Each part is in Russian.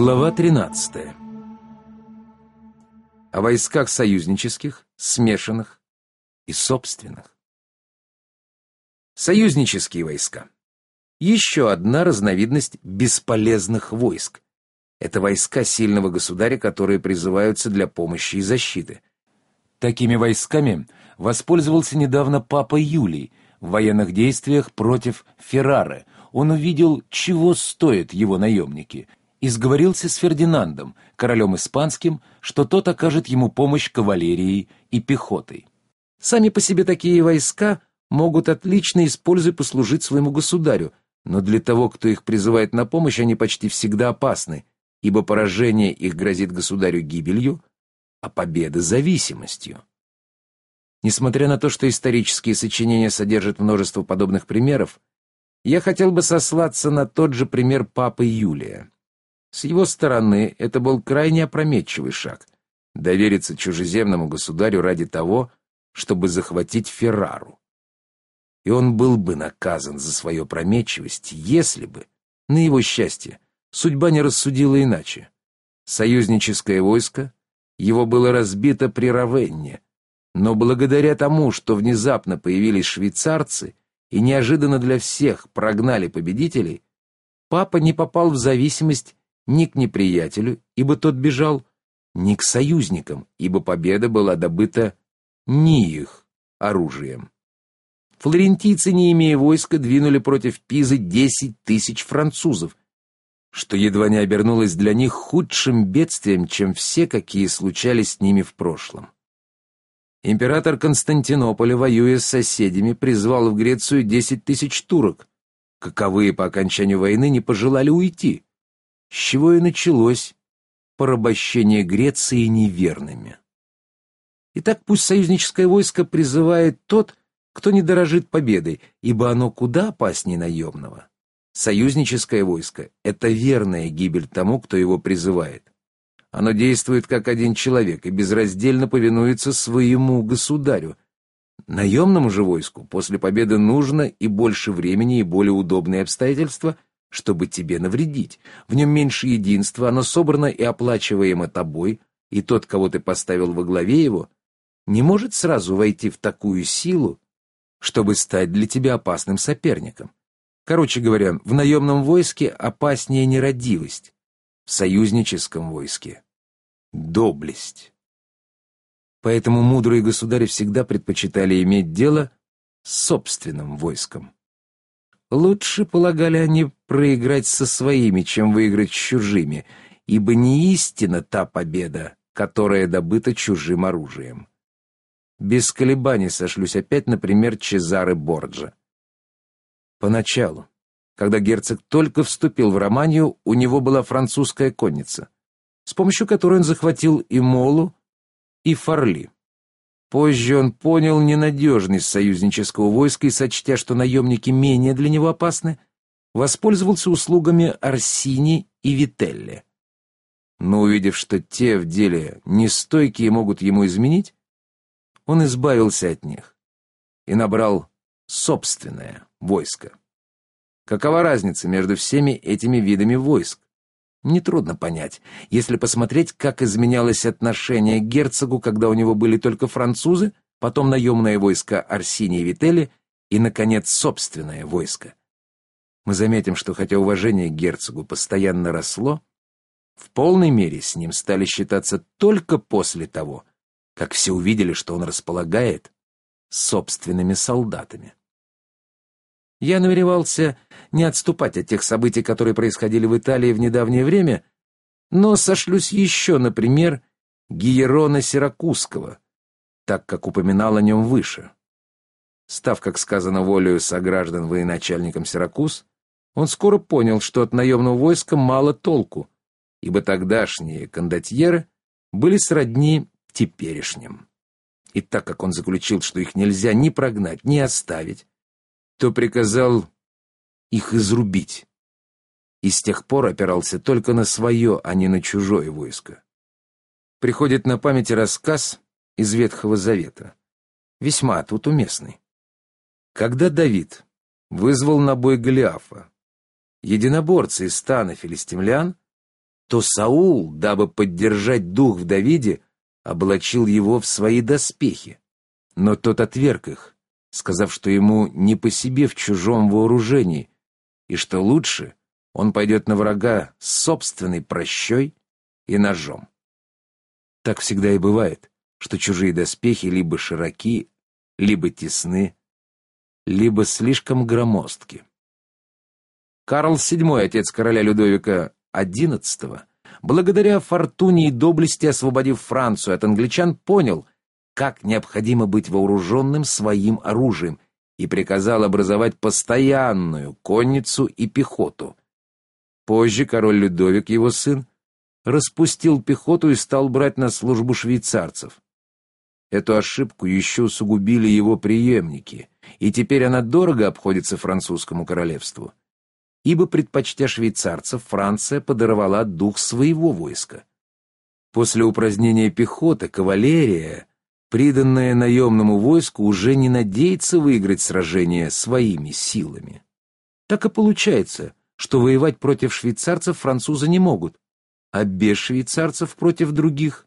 Глава 13. О войсках союзнических, смешанных и собственных. Союзнические войска. Еще одна разновидность бесполезных войск. Это войска сильного государя, которые призываются для помощи и защиты. Такими войсками воспользовался недавно папа Юлий в военных действиях против Феррары. Он увидел, чего стоят его наемники, и сговорился с Фердинандом, королем испанским, что тот окажет ему помощь кавалерией и пехотой. Сами по себе такие войска могут отлично используя послужить своему государю, но для того, кто их призывает на помощь, они почти всегда опасны, ибо поражение их грозит государю гибелью, а победа — зависимостью. Несмотря на то, что исторические сочинения содержат множество подобных примеров, я хотел бы сослаться на тот же пример папы Юлия. С его стороны это был крайне опрометчивый шаг — довериться чужеземному государю ради того, чтобы захватить Феррару. И он был бы наказан за свою опрометчивость, если бы, на его счастье, судьба не рассудила иначе. Союзническое войско, его было разбито при Равенне, но благодаря тому, что внезапно появились швейцарцы и неожиданно для всех прогнали победителей, папа не попал в зависимость ни к неприятелю, ибо тот бежал, ни к союзникам, ибо победа была добыта не их оружием. Флорентийцы, не имея войска, двинули против Пизы десять тысяч французов, что едва не обернулось для них худшим бедствием, чем все, какие случались с ними в прошлом. Император Константинополя, воюя с соседями, призвал в Грецию десять тысяч турок, каковые по окончанию войны не пожелали уйти с чего и началось порабощение Греции неверными. Итак, пусть союзническое войско призывает тот, кто не дорожит победой, ибо оно куда опаснее наемного. Союзническое войско — это верная гибель тому, кто его призывает. Оно действует как один человек и безраздельно повинуется своему государю. Наемному же войску после победы нужно и больше времени, и более удобные обстоятельства — чтобы тебе навредить. В нем меньше единства, оно собрано и оплачиваемо тобой, и тот, кого ты поставил во главе его, не может сразу войти в такую силу, чтобы стать для тебя опасным соперником. Короче говоря, в наемном войске опаснее нерадивость, в союзническом войске — доблесть. Поэтому мудрые государи всегда предпочитали иметь дело с собственным войском. Лучше, полагали они, проиграть со своими, чем выиграть с чужими, ибо не истина та победа, которая добыта чужим оружием. Без колебаний сошлюсь опять, например, Чезаре Борджа. Поначалу, когда герцог только вступил в Романию, у него была французская конница, с помощью которой он захватил и Молу, и Фарли. Позже он понял ненадежность союзнического войска и, сочтя, что наемники менее для него опасны, воспользовался услугами Арсини и Вителли. Но увидев, что те в деле нестойкие могут ему изменить, он избавился от них и набрал собственное войско. Какова разница между всеми этими видами войск? Нетрудно понять, если посмотреть, как изменялось отношение к герцогу, когда у него были только французы, потом наемное войско Арсини и Вителли и, наконец, собственное войско. Мы заметим, что хотя уважение к герцогу постоянно росло, в полной мере с ним стали считаться только после того, как все увидели, что он располагает собственными солдатами. Я намеревался не отступать от тех событий, которые происходили в Италии в недавнее время, но сошлюсь еще, например, Гиерона Сиракузского, так как упоминал о нем выше. Став, как сказано, волею сограждан военачальником Сиракуз, он скоро понял, что от наемного войска мало толку, ибо тогдашние кондотьеры были сродни теперешним. И так как он заключил, что их нельзя ни прогнать, ни оставить, то приказал их изрубить. И с тех пор опирался только на свое, а не на чужое войско. Приходит на память рассказ из Ветхого Завета, весьма тут уместный. Когда Давид вызвал на бой Голиафа, единоборцы из стана филистимлян то Саул, дабы поддержать дух в Давиде, облачил его в свои доспехи. Но тот отверг их, сказав, что ему не по себе в чужом вооружении, и что лучше он пойдет на врага с собственной прощой и ножом. Так всегда и бывает, что чужие доспехи либо широки, либо тесны, либо слишком громоздки. Карл VII, отец короля Людовика XI, благодаря фортуне и доблести освободив Францию от англичан, понял, как необходимо быть вооруженным своим оружием и приказал образовать постоянную конницу и пехоту. Позже король Людовик, его сын, распустил пехоту и стал брать на службу швейцарцев. Эту ошибку еще усугубили его преемники, и теперь она дорого обходится французскому королевству. Ибо, предпочтя швейцарцев, Франция подорвала дух своего войска. После упразднения пехоты кавалерия, приданная наемному войску, уже не надеется выиграть сражение своими силами. Так и получается, что воевать против швейцарцев французы не могут, а без швейцарцев против других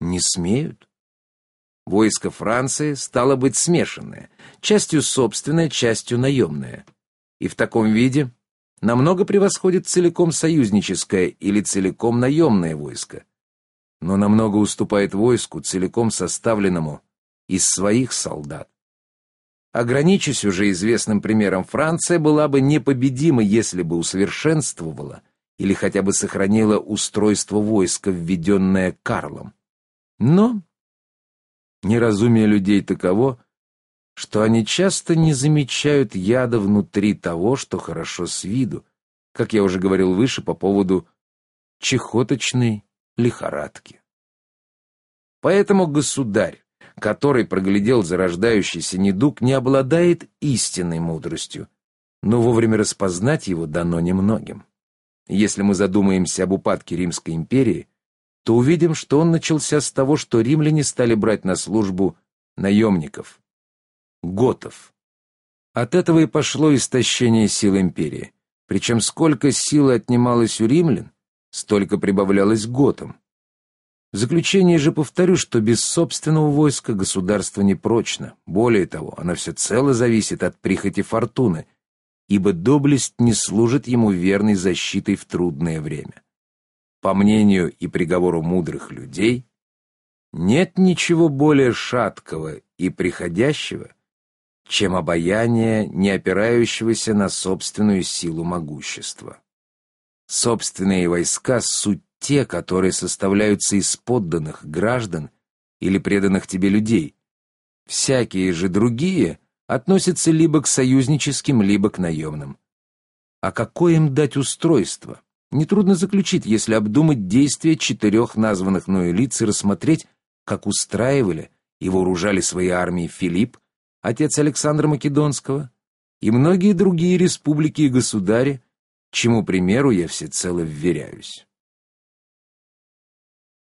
не смеют. Войско Франции стало быть смешанное, частью собственное, частью наемное. И в таком виде намного превосходит целиком союзническое или целиком наемное войско, но намного уступает войску, целиком составленному из своих солдат. Ограничившись уже известным примером, Франция была бы непобедима, если бы усовершенствовала или хотя бы сохранила устройство войска, введенное Карлом. Но Неразумие людей таково, что они часто не замечают яда внутри того, что хорошо с виду, как я уже говорил выше по поводу чехоточной лихорадки. Поэтому государь, который проглядел зарождающийся недуг, не обладает истинной мудростью, но вовремя распознать его дано немногим. Если мы задумаемся об упадке Римской империи, то увидим, что он начался с того, что римляне стали брать на службу наемников, готов. От этого и пошло истощение сил империи. Причем сколько силы отнималось у римлян, столько прибавлялось готам. В заключение же повторю, что без собственного войска государство не прочно. Более того, оно всецело зависит от прихоти фортуны, ибо доблесть не служит ему верной защитой в трудное время. По мнению и приговору мудрых людей, нет ничего более шаткого и приходящего, чем обаяние, не опирающегося на собственную силу могущества. Собственные войска — суть те, которые составляются из подданных граждан или преданных тебе людей. Всякие же другие относятся либо к союзническим, либо к наемным. А какое им дать устройство? Нетрудно заключить, если обдумать действия четырех названных мною лиц и рассмотреть, как устраивали и вооружали свои армии Филипп, отец Александра Македонского, и многие другие республики и государи, чему примеру я всецело вверяюсь.